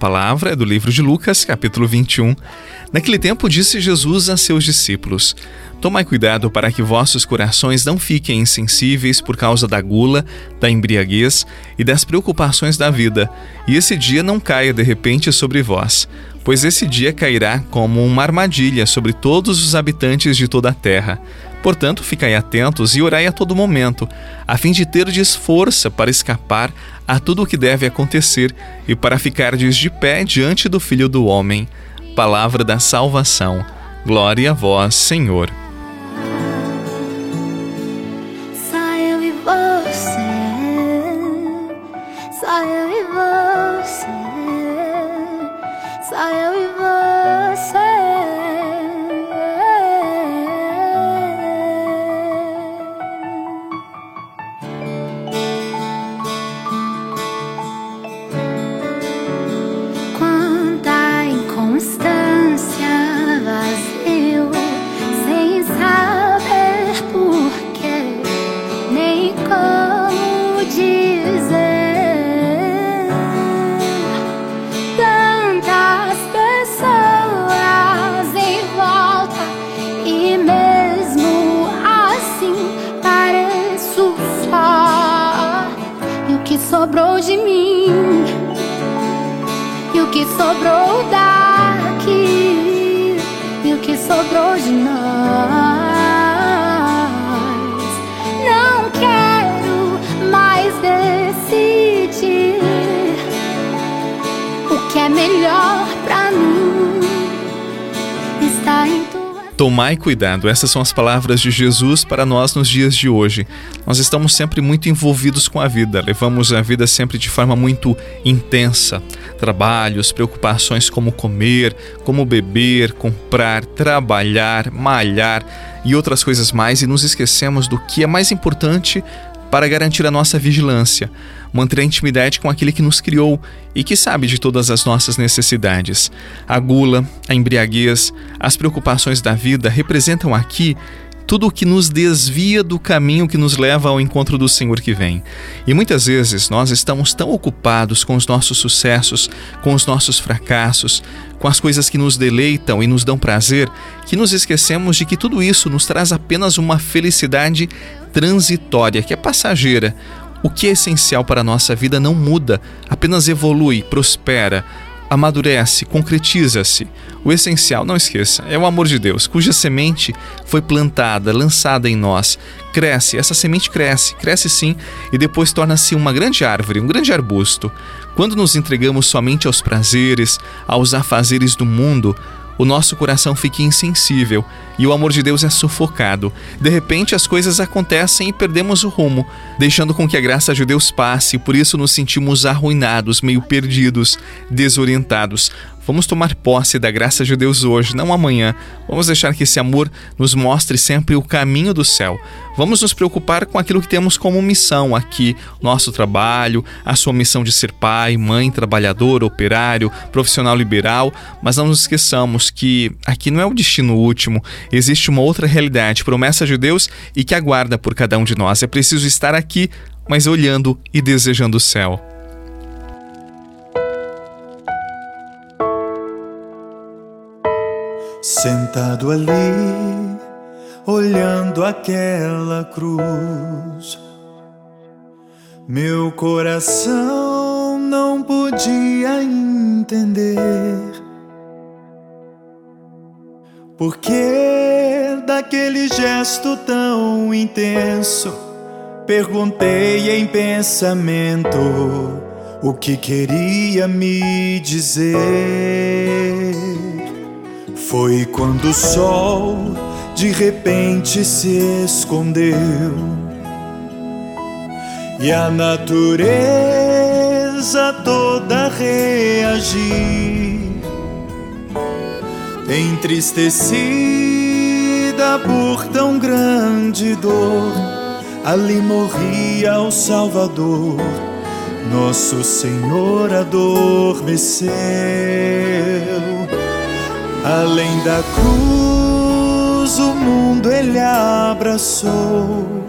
Palavra é do livro de Lucas, capítulo 21. Naquele tempo disse Jesus a seus discípulos: Tomai cuidado para que vossos corações não fiquem insensíveis por causa da gula, da embriaguez e das preocupações da vida, e esse dia não caia de repente sobre vós, pois esse dia cairá como uma armadilha sobre todos os habitantes de toda a terra. Portanto, ficai atentos e orai a todo momento, a fim de terdes força para escapar a tudo o que deve acontecer e para ficardes de pé diante do Filho do Homem. Palavra da salvação. Glória a vós, Senhor. Melhor pra mim. Está em Tomai cuidado, essas são as palavras de Jesus para nós nos dias de hoje. Nós estamos sempre muito envolvidos com a vida, levamos a vida sempre de forma muito intensa. Trabalhos, preocupações como comer, como beber, comprar, trabalhar, malhar e outras coisas mais, e nos esquecemos do que é mais importante para garantir a nossa vigilância, manter a intimidade com aquele que nos criou e que sabe de todas as nossas necessidades. A gula, a embriaguez, as preocupações da vida representam aqui tudo o que nos desvia do caminho que nos leva ao encontro do Senhor que vem. E muitas vezes nós estamos tão ocupados com os nossos sucessos, com os nossos fracassos, com as coisas que nos deleitam e nos dão prazer, que nos esquecemos de que tudo isso nos traz apenas uma felicidade transitória, que é passageira. O que é essencial para a nossa vida não muda, apenas evolui, prospera, amadurece, concretiza-se. O essencial, não esqueça, é o amor de Deus, cuja semente foi plantada, lançada em nós. Cresce, essa semente cresce, cresce sim, e depois torna-se uma grande árvore, um grande arbusto. Quando nos entregamos somente aos prazeres, aos afazeres do mundo, o nosso coração fica insensível e o amor de Deus é sufocado. De repente, as coisas acontecem e perdemos o rumo, deixando com que a graça de Deus passe, por isso nos sentimos arruinados, meio perdidos, desorientados. Vamos tomar posse da graça de Deus hoje, não amanhã. Vamos deixar que esse amor nos mostre sempre o caminho do céu. Vamos nos preocupar com aquilo que temos como missão aqui, nosso trabalho, a sua missão de ser pai, mãe, trabalhador, operário, profissional liberal, mas não nos esqueçamos que aqui não é o destino último, existe uma outra realidade, promessa de Deus e que aguarda por cada um de nós. É preciso estar aqui, mas olhando e desejando o céu. Sentado ali, olhando aquela cruz, meu coração não podia entender. Porque daquele gesto tão intenso, perguntei em pensamento o que queria me dizer. Foi quando o sol de repente se escondeu e a natureza toda reagir, entristecida por tão grande dor, ali morria o Salvador. Nosso Senhor adormeceu, além da cruz, o mundo ele abraçou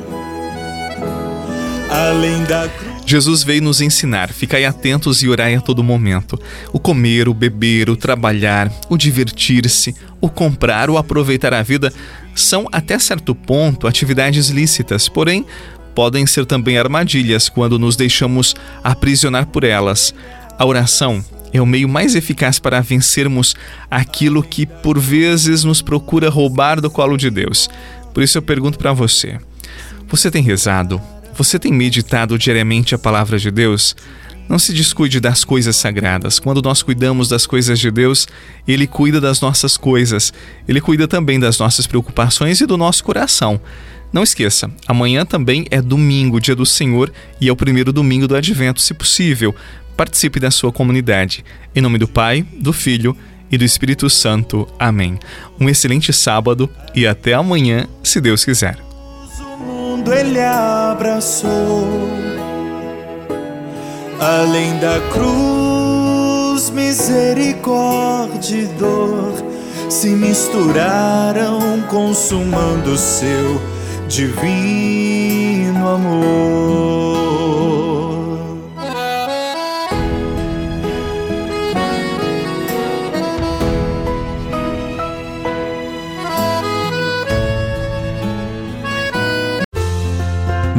além da Jesus veio nos ensinar, ficai atentos e orai a todo momento. O comer, o beber, o trabalhar, o divertir-se, o comprar, o aproveitar a vida são, até certo ponto, atividades lícitas, porém, podem ser também armadilhas quando nos deixamos aprisionar por elas. A oração é o meio mais eficaz para vencermos aquilo que por vezes nos procura roubar do colo de Deus. Por isso eu pergunto para você: você tem rezado? Você tem meditado diariamente a palavra de Deus? Não se descuide das coisas sagradas. Quando nós cuidamos das coisas de Deus, Ele cuida das nossas coisas. Ele cuida também das nossas preocupações e do nosso coração. Não esqueça, amanhã também é domingo, dia do Senhor, e é o primeiro domingo do Advento, se possível. Participe da sua comunidade. Em nome do Pai, do Filho e do Espírito Santo. Amém. Um excelente sábado e até amanhã, se Deus quiser mundo ele abraçou. Além da cruz, misericórdia e dor se misturaram, consumando seu divino amor.